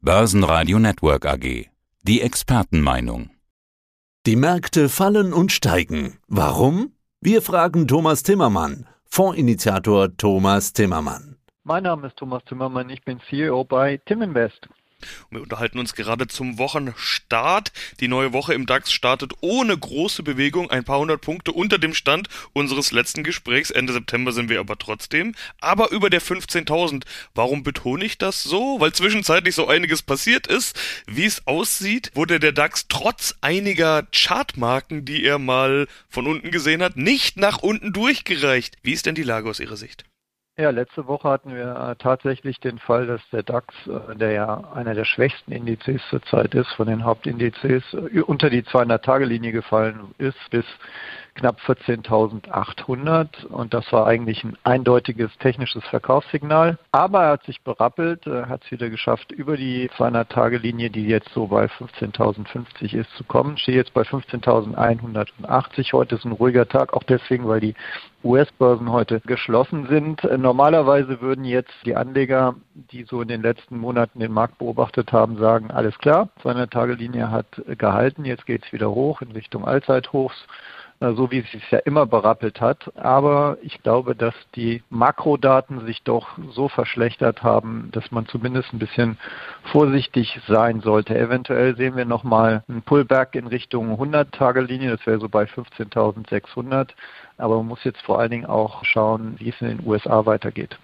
Börsenradio Network AG. Die Expertenmeinung. Die Märkte fallen und steigen. Warum? Wir fragen Thomas Timmermann, Fondsinitiator Thomas Timmermann. Mein Name ist Thomas Timmermann, ich bin CEO bei Timinvest. Wir unterhalten uns gerade zum Wochenstart. Die neue Woche im DAX startet ohne große Bewegung, ein paar hundert Punkte unter dem Stand unseres letzten Gesprächs. Ende September sind wir aber trotzdem. Aber über der 15.000. Warum betone ich das so? Weil zwischenzeitlich so einiges passiert ist. Wie es aussieht, wurde der DAX trotz einiger Chartmarken, die er mal von unten gesehen hat, nicht nach unten durchgereicht. Wie ist denn die Lage aus Ihrer Sicht? Ja, letzte Woche hatten wir äh, tatsächlich den Fall, dass der DAX, äh, der ja einer der schwächsten Indizes zurzeit ist, von den Hauptindizes äh, unter die 200-Tage-Linie gefallen ist bis knapp 14.800 und das war eigentlich ein eindeutiges technisches Verkaufssignal. Aber er hat sich berappelt, hat es wieder geschafft, über die 200-Tage-Linie, die jetzt so bei 15.050 ist, zu kommen. Stehe jetzt bei 15.180. Heute ist ein ruhiger Tag, auch deswegen, weil die US-Börsen heute geschlossen sind. Normalerweise würden jetzt die Anleger, die so in den letzten Monaten den Markt beobachtet haben, sagen, alles klar, 200-Tage-Linie hat gehalten, jetzt geht es wieder hoch in Richtung Allzeithochs so wie es sich ja immer berappelt hat. Aber ich glaube, dass die Makrodaten sich doch so verschlechtert haben, dass man zumindest ein bisschen vorsichtig sein sollte. Eventuell sehen wir nochmal einen Pullback in Richtung 100-Tage-Linie, das wäre so bei 15.600. Aber man muss jetzt vor allen Dingen auch schauen, wie es in den USA weitergeht.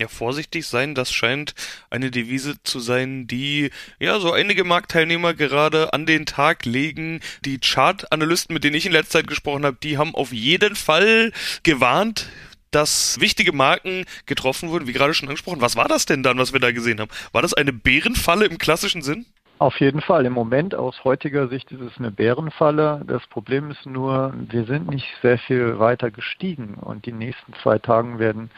Ja, vorsichtig sein, das scheint eine Devise zu sein, die ja so einige Marktteilnehmer gerade an den Tag legen. Die Chart-Analysten, mit denen ich in letzter Zeit gesprochen habe, die haben auf jeden Fall gewarnt, dass wichtige Marken getroffen wurden, wie gerade schon angesprochen. Was war das denn dann, was wir da gesehen haben? War das eine Bärenfalle im klassischen Sinn? Auf jeden Fall. Im Moment aus heutiger Sicht ist es eine Bärenfalle. Das Problem ist nur, wir sind nicht sehr viel weiter gestiegen und die nächsten zwei Tagen werden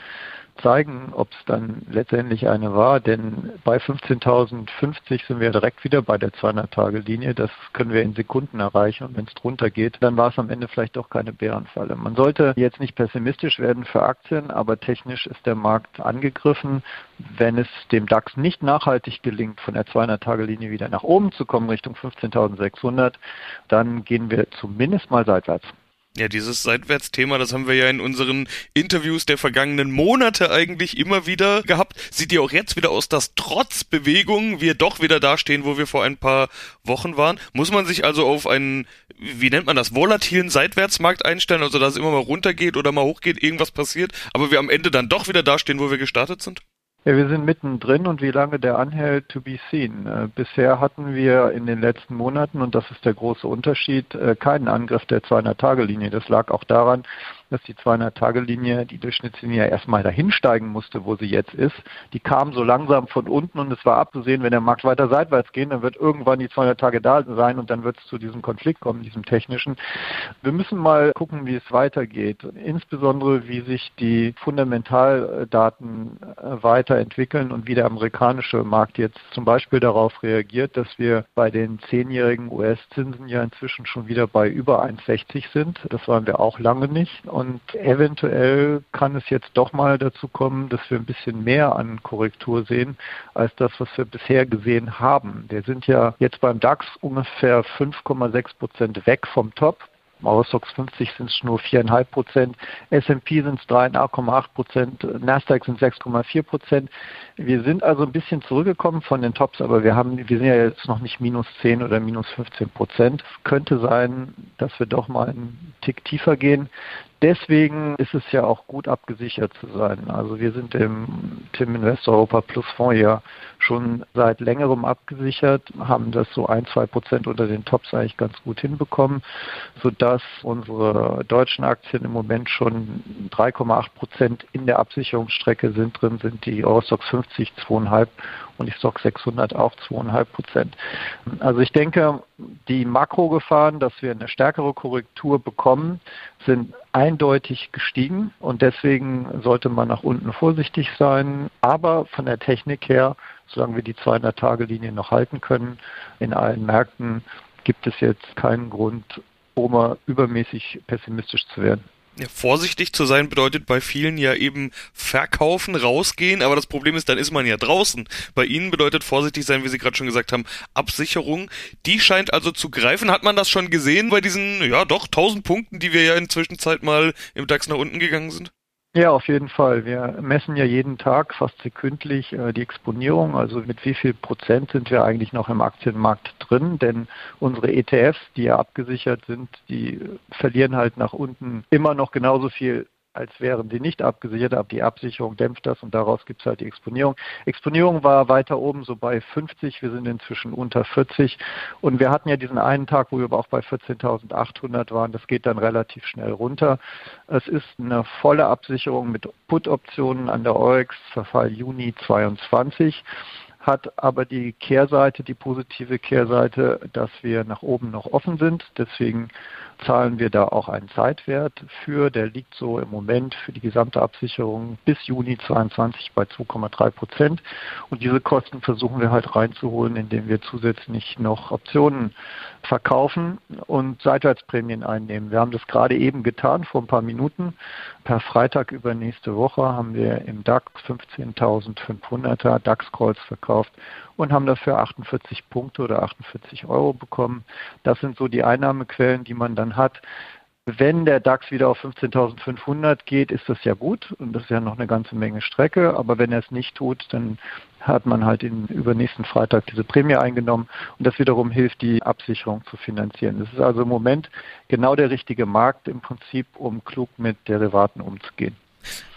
zeigen, ob es dann letztendlich eine war, denn bei 15.050 sind wir direkt wieder bei der 200-Tage-Linie. Das können wir in Sekunden erreichen und wenn es drunter geht, dann war es am Ende vielleicht doch keine Bärenfalle. Man sollte jetzt nicht pessimistisch werden für Aktien, aber technisch ist der Markt angegriffen. Wenn es dem DAX nicht nachhaltig gelingt, von der 200-Tage-Linie wieder nach oben zu kommen, Richtung 15.600, dann gehen wir zumindest mal seitwärts. Ja, dieses Seitwärtsthema, das haben wir ja in unseren Interviews der vergangenen Monate eigentlich immer wieder gehabt. Sieht ja auch jetzt wieder aus, dass trotz Bewegung wir doch wieder dastehen, wo wir vor ein paar Wochen waren. Muss man sich also auf einen, wie nennt man das, volatilen Seitwärtsmarkt einstellen, also dass es immer mal runtergeht oder mal hochgeht, irgendwas passiert, aber wir am Ende dann doch wieder dastehen, wo wir gestartet sind? Ja, wir sind mittendrin und wie lange der anhält, to be seen. Äh, bisher hatten wir in den letzten Monaten, und das ist der große Unterschied, äh, keinen Angriff der 200-Tage-Linie. Das lag auch daran, dass die 200-Tage-Linie, die Durchschnittslinie erstmal dahin steigen musste, wo sie jetzt ist. Die kam so langsam von unten und es war abzusehen, wenn der Markt weiter seitwärts geht, dann wird irgendwann die 200 Tage da sein und dann wird es zu diesem Konflikt kommen, diesem technischen. Wir müssen mal gucken, wie es weitergeht. Insbesondere, wie sich die Fundamentaldaten äh, weiterentwickeln und wie der amerikanische Markt jetzt zum Beispiel darauf reagiert, dass wir bei den zehnjährigen US-Zinsen ja inzwischen schon wieder bei über 1,60 sind. Das waren wir auch lange nicht. Und und eventuell kann es jetzt doch mal dazu kommen, dass wir ein bisschen mehr an Korrektur sehen, als das, was wir bisher gesehen haben. Wir sind ja jetzt beim DAX ungefähr 5,6 Prozent weg vom Top. Im Eurostox 50 sind es nur 4,5 Prozent, S&P sind es 3,8 Prozent, Nasdaq sind 6,4 Prozent. Wir sind also ein bisschen zurückgekommen von den Tops, aber wir haben, wir sind ja jetzt noch nicht minus 10 oder minus 15 Prozent. Könnte sein, dass wir doch mal einen Tick tiefer gehen deswegen ist es ja auch gut abgesichert zu sein. Also wir sind im Tim Invest Europa Plus Fonds ja schon seit längerem abgesichert, haben das so ein, zwei Prozent unter den Tops eigentlich ganz gut hinbekommen, sodass unsere deutschen Aktien im Moment schon 3,8 Prozent in der Absicherungsstrecke sind drin, sind die Eurostox 50 2,5 und die Stock 600 auch 2,5 Prozent. Also ich denke, die Makrogefahren, dass wir eine stärkere Korrektur bekommen, sind eindeutig gestiegen und deswegen sollte man nach unten vorsichtig sein. Aber von der Technik her, solange wir die 200-Tage-Linie noch halten können, in allen Märkten gibt es jetzt keinen Grund, um übermäßig pessimistisch zu werden. Ja, vorsichtig zu sein bedeutet bei vielen ja eben verkaufen, rausgehen, aber das Problem ist, dann ist man ja draußen. Bei Ihnen bedeutet vorsichtig sein, wie Sie gerade schon gesagt haben, Absicherung. Die scheint also zu greifen. Hat man das schon gesehen bei diesen, ja doch, 1000 Punkten, die wir ja inzwischen Zeit mal im DAX nach unten gegangen sind? Ja, auf jeden Fall. Wir messen ja jeden Tag, fast sekündlich, äh, die Exponierung. Also mit wie viel Prozent sind wir eigentlich noch im Aktienmarkt drin? Denn unsere ETFs, die ja abgesichert sind, die verlieren halt nach unten immer noch genauso viel als wären sie nicht abgesichert, aber die Absicherung dämpft das und daraus gibt es halt die Exponierung. Exponierung war weiter oben so bei 50, wir sind inzwischen unter 40 und wir hatten ja diesen einen Tag, wo wir aber auch bei 14.800 waren, das geht dann relativ schnell runter. Es ist eine volle Absicherung mit Put-Optionen an der Eurex, Verfall Juni 22 hat aber die Kehrseite, die positive Kehrseite, dass wir nach oben noch offen sind. Deswegen zahlen wir da auch einen Zeitwert für. Der liegt so im Moment für die gesamte Absicherung bis Juni 22 bei 2,3 Prozent. Und diese Kosten versuchen wir halt reinzuholen, indem wir zusätzlich noch Optionen verkaufen und Seitwärtsprämien einnehmen. Wir haben das gerade eben getan, vor ein paar Minuten. Per Freitag über nächste Woche haben wir im DAX 15.500er DAX-Calls verkauft und haben dafür 48 Punkte oder 48 Euro bekommen. Das sind so die Einnahmequellen, die man dann hat. Wenn der DAX wieder auf 15.500 geht, ist das ja gut und das ist ja noch eine ganze Menge Strecke. Aber wenn er es nicht tut, dann hat man halt in, übernächsten Freitag diese Prämie eingenommen und das wiederum hilft, die Absicherung zu finanzieren. Das ist also im Moment genau der richtige Markt im Prinzip, um klug mit Derivaten umzugehen.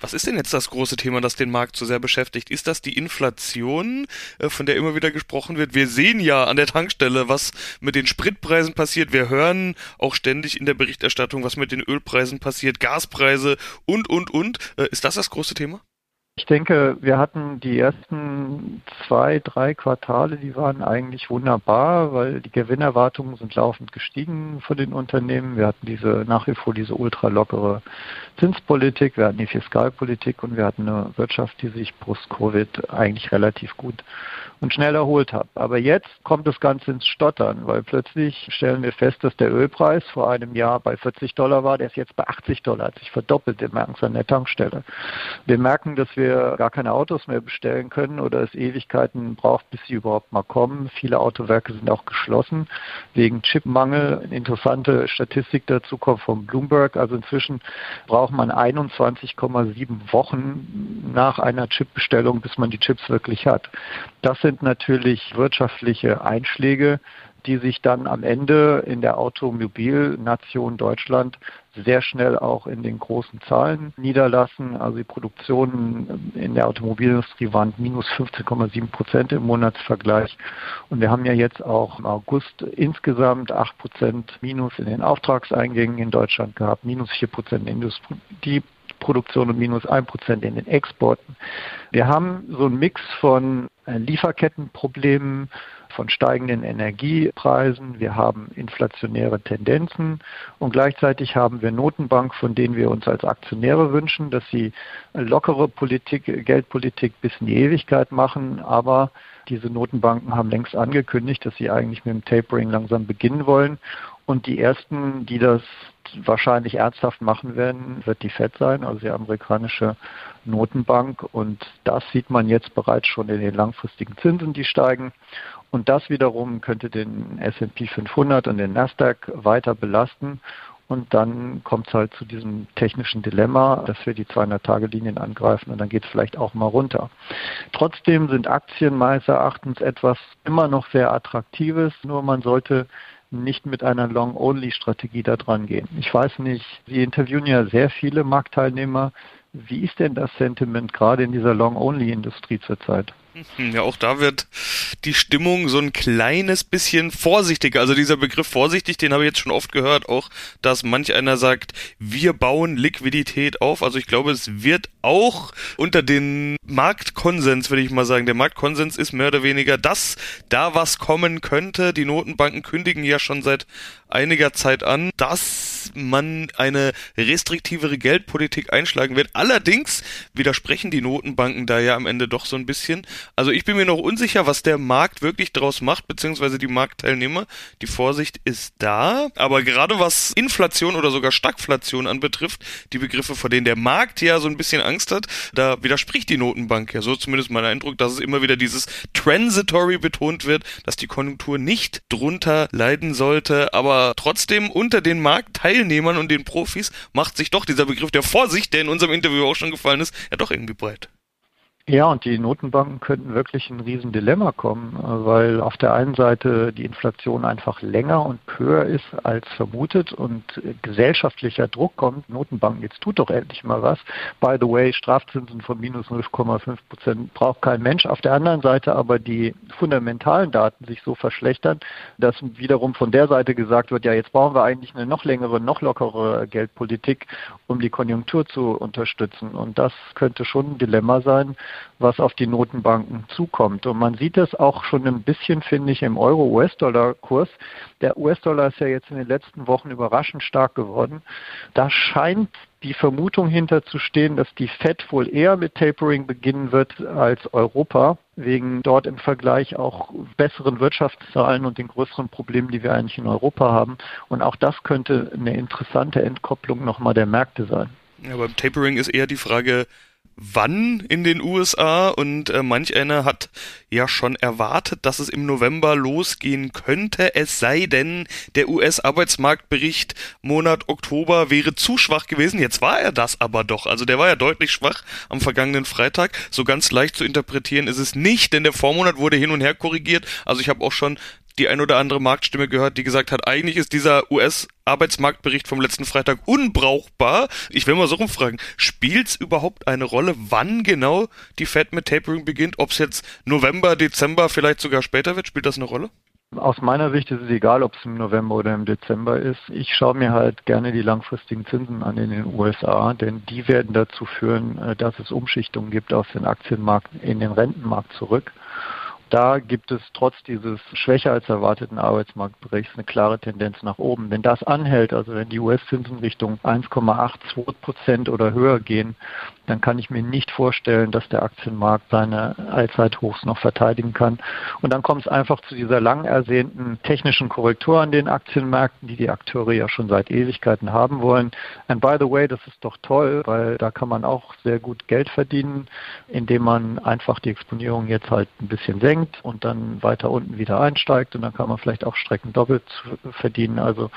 Was ist denn jetzt das große Thema, das den Markt so sehr beschäftigt? Ist das die Inflation, äh, von der immer wieder gesprochen wird? Wir sehen ja an der Tankstelle, was mit den Spritpreisen passiert. Wir hören auch ständig in der Berichterstattung, was mit den Ölpreisen passiert, Gaspreise und, und, und. Äh, ist das das große Thema? Ich denke, wir hatten die ersten zwei, drei Quartale, die waren eigentlich wunderbar, weil die Gewinnerwartungen sind laufend gestiegen von den Unternehmen. Wir hatten diese nach wie vor diese ultralockere Zinspolitik, wir hatten die Fiskalpolitik und wir hatten eine Wirtschaft, die sich post-Covid eigentlich relativ gut und schnell erholt hat. Aber jetzt kommt das Ganze ins Stottern, weil plötzlich stellen wir fest, dass der Ölpreis vor einem Jahr bei 40 Dollar war, der ist jetzt bei 80 Dollar, hat sich verdoppelt, wir merken es an der Tankstelle. Wir merken, dass wir gar keine Autos mehr bestellen können oder es Ewigkeiten braucht, bis sie überhaupt mal kommen. Viele Autowerke sind auch geschlossen wegen Chipmangel. Eine interessante Statistik dazu kommt von Bloomberg. Also inzwischen braucht man 21,7 Wochen nach einer Chipbestellung, bis man die Chips wirklich hat. Das sind natürlich wirtschaftliche Einschläge, die sich dann am Ende in der Automobilnation Deutschland sehr schnell auch in den großen Zahlen niederlassen. Also die Produktionen in der Automobilindustrie waren minus 15,7 Prozent im Monatsvergleich. Und wir haben ja jetzt auch im August insgesamt 8 Prozent minus in den Auftragseingängen in Deutschland gehabt, minus 4 Prozent in der Industrie. Produktion und minus 1% in den Exporten. Wir haben so einen Mix von äh, Lieferkettenproblemen, von steigenden Energiepreisen, wir haben inflationäre Tendenzen und gleichzeitig haben wir Notenbank, von denen wir uns als Aktionäre wünschen, dass sie lockere Politik, Geldpolitik bis in die Ewigkeit machen, aber diese Notenbanken haben längst angekündigt, dass sie eigentlich mit dem Tapering langsam beginnen wollen. Und die ersten, die das wahrscheinlich ernsthaft machen werden, wird die Fed sein, also die amerikanische Notenbank. Und das sieht man jetzt bereits schon in den langfristigen Zinsen, die steigen. Und das wiederum könnte den S&P 500 und den Nasdaq weiter belasten. Und dann kommt es halt zu diesem technischen Dilemma, dass wir die 200-Tage-Linien angreifen und dann geht es vielleicht auch mal runter. Trotzdem sind Aktien meines Erachtens etwas immer noch sehr Attraktives, nur man sollte nicht mit einer Long-Only-Strategie da dran gehen. Ich weiß nicht, Sie interviewen ja sehr viele Marktteilnehmer. Wie ist denn das Sentiment gerade in dieser Long-Only-Industrie zurzeit? Hm, ja, auch da wird die Stimmung so ein kleines bisschen vorsichtiger. Also dieser Begriff vorsichtig, den habe ich jetzt schon oft gehört, auch dass manch einer sagt, wir bauen Liquidität auf. Also ich glaube, es wird auch unter den Marktkonsens, würde ich mal sagen, der Marktkonsens ist mehr oder weniger, dass da was kommen könnte. Die Notenbanken kündigen ja schon seit einiger Zeit an, dass dass man eine restriktivere Geldpolitik einschlagen wird. Allerdings widersprechen die Notenbanken da ja am Ende doch so ein bisschen. Also ich bin mir noch unsicher, was der Markt wirklich draus macht, beziehungsweise die Marktteilnehmer. Die Vorsicht ist da, aber gerade was Inflation oder sogar Stagflation anbetrifft, die Begriffe, vor denen der Markt ja so ein bisschen Angst hat, da widerspricht die Notenbank ja. So zumindest mein Eindruck, dass es immer wieder dieses Transitory betont wird, dass die Konjunktur nicht drunter leiden sollte, aber trotzdem unter den Marktteilnehmern und den Profis macht sich doch dieser Begriff der Vorsicht, der in unserem Interview auch schon gefallen ist, ja doch irgendwie breit. Ja, und die Notenbanken könnten wirklich ein Riesendilemma kommen, weil auf der einen Seite die Inflation einfach länger und höher ist als vermutet und gesellschaftlicher Druck kommt. Notenbanken, jetzt tut doch endlich mal was. By the way, Strafzinsen von minus 0,5 Prozent braucht kein Mensch. Auf der anderen Seite aber die fundamentalen Daten sich so verschlechtern, dass wiederum von der Seite gesagt wird, ja, jetzt brauchen wir eigentlich eine noch längere, noch lockere Geldpolitik, um die Konjunktur zu unterstützen. Und das könnte schon ein Dilemma sein was auf die Notenbanken zukommt. Und man sieht es auch schon ein bisschen, finde ich, im Euro-US-Dollar-Kurs. Der US-Dollar ist ja jetzt in den letzten Wochen überraschend stark geworden. Da scheint die Vermutung hinterzustehen, dass die Fed wohl eher mit Tapering beginnen wird als Europa, wegen dort im Vergleich auch besseren Wirtschaftszahlen und den größeren Problemen, die wir eigentlich in Europa haben. Und auch das könnte eine interessante Entkopplung nochmal der Märkte sein. Ja, beim Tapering ist eher die Frage, wann in den USA und äh, manch einer hat ja schon erwartet, dass es im November losgehen könnte, es sei denn, der US-Arbeitsmarktbericht Monat Oktober wäre zu schwach gewesen. Jetzt war er das aber doch. Also der war ja deutlich schwach am vergangenen Freitag. So ganz leicht zu interpretieren ist es nicht, denn der Vormonat wurde hin und her korrigiert. Also ich habe auch schon die ein oder andere Marktstimme gehört, die gesagt hat, eigentlich ist dieser US-Arbeitsmarktbericht vom letzten Freitag unbrauchbar. Ich will mal so rumfragen, spielt es überhaupt eine Rolle, wann genau die Fed mit Tapering beginnt? Ob es jetzt November, Dezember, vielleicht sogar später wird? Spielt das eine Rolle? Aus meiner Sicht ist es egal, ob es im November oder im Dezember ist. Ich schaue mir halt gerne die langfristigen Zinsen an in den USA, denn die werden dazu führen, äh, dass es Umschichtungen gibt aus den Aktienmarkt in den Rentenmarkt zurück. Da gibt es trotz dieses schwächer als erwarteten Arbeitsmarktberichts eine klare Tendenz nach oben. Wenn das anhält, also wenn die US-Zinsen Richtung 1,82 Prozent oder höher gehen, dann kann ich mir nicht vorstellen, dass der Aktienmarkt seine Allzeithochs noch verteidigen kann. Und dann kommt es einfach zu dieser lang ersehnten technischen Korrektur an den Aktienmärkten, die die Akteure ja schon seit Ewigkeiten haben wollen. And by the way, das ist doch toll, weil da kann man auch sehr gut Geld verdienen, indem man einfach die Exponierung jetzt halt ein bisschen senkt und dann weiter unten wieder einsteigt und dann kann man vielleicht auch Strecken doppelt verdienen. Also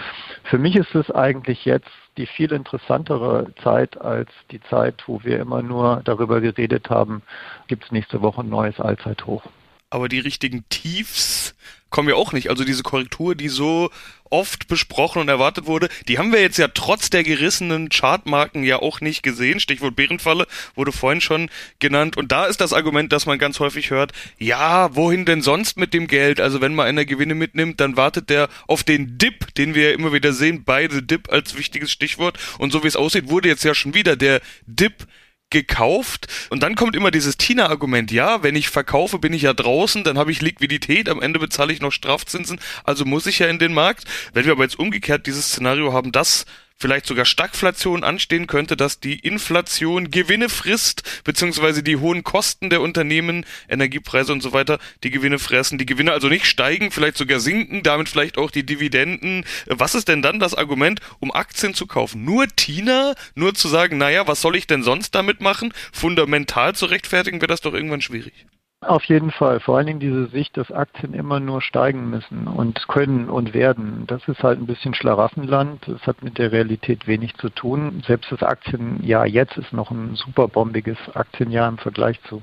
für mich ist es eigentlich jetzt die viel interessantere Zeit als die Zeit, wo wir immer nur darüber geredet haben, gibt es nächste Woche ein neues Allzeithoch. Aber die richtigen Tiefs kommen ja auch nicht. Also diese Korrektur, die so oft besprochen und erwartet wurde, die haben wir jetzt ja trotz der gerissenen Chartmarken ja auch nicht gesehen. Stichwort Bärenfalle wurde vorhin schon genannt. Und da ist das Argument, das man ganz häufig hört, ja, wohin denn sonst mit dem Geld? Also wenn man einer Gewinne mitnimmt, dann wartet der auf den Dip, den wir ja immer wieder sehen, bei The Dip als wichtiges Stichwort. Und so wie es aussieht, wurde jetzt ja schon wieder der Dip gekauft. Und dann kommt immer dieses Tina-Argument, ja, wenn ich verkaufe, bin ich ja draußen, dann habe ich Liquidität, am Ende bezahle ich noch Strafzinsen, also muss ich ja in den Markt. Wenn wir aber jetzt umgekehrt dieses Szenario haben, dass vielleicht sogar Stagflation anstehen könnte, dass die Inflation Gewinne frisst, beziehungsweise die hohen Kosten der Unternehmen, Energiepreise und so weiter, die Gewinne fressen, die Gewinne also nicht steigen, vielleicht sogar sinken, damit vielleicht auch die Dividenden. Was ist denn dann das Argument, um Aktien zu kaufen? Nur Tina? Nur zu sagen, naja, was soll ich denn sonst damit machen? Fundamental zu rechtfertigen, wird das doch irgendwann schwierig. Auf jeden Fall. Vor allen Dingen diese Sicht, dass Aktien immer nur steigen müssen und können und werden. Das ist halt ein bisschen Schlaraffenland. Das hat mit der Realität wenig zu tun. Selbst das Aktienjahr jetzt ist noch ein super bombiges Aktienjahr im Vergleich zu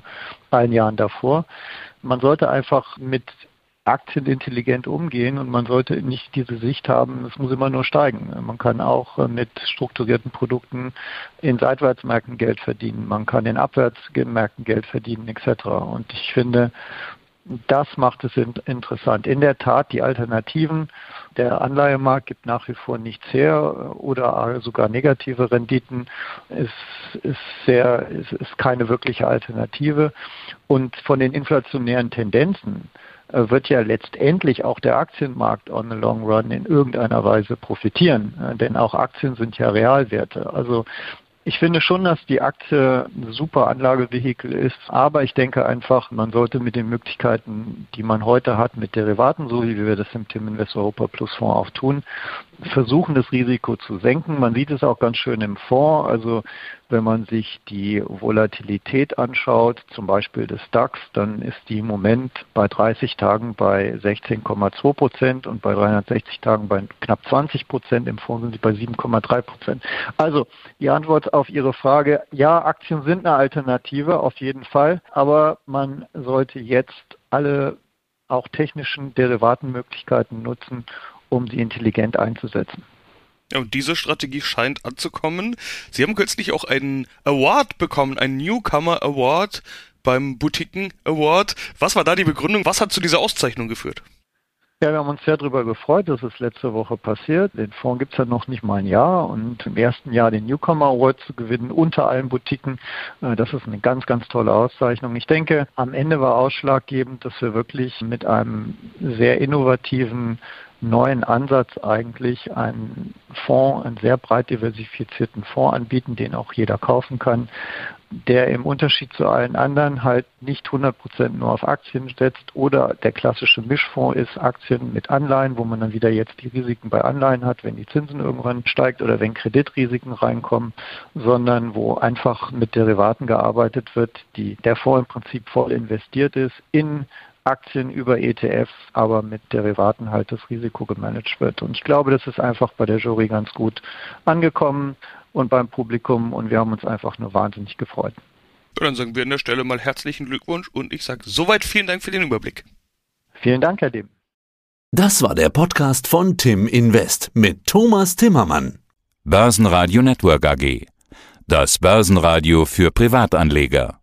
allen Jahren davor. Man sollte einfach mit Aktien intelligent umgehen und man sollte nicht diese Sicht haben, es muss immer nur steigen. Man kann auch äh, mit strukturierten Produkten in Seitwärtsmärkten Geld verdienen, man kann in Abwärtsmärkten Geld verdienen etc. Und ich finde, das macht es interessant. In der Tat, die Alternativen, der Anleihemarkt gibt nach wie vor nichts her oder sogar negative Renditen, ist, ist, sehr, ist, ist keine wirkliche Alternative. Und von den inflationären Tendenzen wird ja letztendlich auch der Aktienmarkt on the long run in irgendeiner Weise profitieren. Äh, denn auch Aktien sind ja Realwerte. Also ich finde schon, dass die Aktie ein super Anlagevehikel ist, aber ich denke einfach, man sollte mit den Möglichkeiten, die man heute hat, mit Derivaten, so wie wir das im Tim Invest Europa Plus Fonds auch tun, versuchen, das Risiko zu senken. Man sieht es auch ganz schön im Fonds. Also wenn man sich die Volatilität anschaut, zum Beispiel des DAX, dann ist die im Moment bei 30 Tagen bei 16,2 Prozent und bei 360 Tagen bei knapp 20 Prozent. Im Fonds sind sie bei 7,3 Prozent. Also die Antwort auf Ihre Frage, ja, Aktien sind eine Alternative, auf jeden Fall. Aber man sollte jetzt alle auch technischen Derivatenmöglichkeiten nutzen, um sie intelligent einzusetzen. Ja, und diese Strategie scheint anzukommen. Sie haben kürzlich auch einen Award bekommen, einen Newcomer Award beim Boutiquen Award. Was war da die Begründung? Was hat zu dieser Auszeichnung geführt? Ja, wir haben uns sehr darüber gefreut, dass es letzte Woche passiert. Den Fonds gibt es ja noch nicht mal ein Jahr und im ersten Jahr den Newcomer Award zu gewinnen unter allen Boutiquen, äh, das ist eine ganz, ganz tolle Auszeichnung. Ich denke, am Ende war ausschlaggebend, dass wir wirklich mit einem sehr innovativen neuen Ansatz eigentlich einen Fonds, einen sehr breit diversifizierten Fonds anbieten, den auch jeder kaufen kann, der im Unterschied zu allen anderen halt nicht 100 Prozent nur auf Aktien setzt oder der klassische Mischfonds ist Aktien mit Anleihen, wo man dann wieder jetzt die Risiken bei Anleihen hat, wenn die Zinsen irgendwann steigt oder wenn Kreditrisiken reinkommen, sondern wo einfach mit Derivaten gearbeitet wird, die der Fonds im Prinzip voll investiert ist in Aktien über ETFs, aber mit Derivaten halt das Risiko gemanagt wird. Und ich glaube, das ist einfach bei der Jury ganz gut angekommen und beim Publikum und wir haben uns einfach nur wahnsinnig gefreut. dann sagen wir an der Stelle mal herzlichen Glückwunsch und ich sage soweit vielen Dank für den Überblick. Vielen Dank, Herr Dem. Das war der Podcast von Tim Invest mit Thomas Timmermann. Börsenradio Network AG. Das Börsenradio für Privatanleger.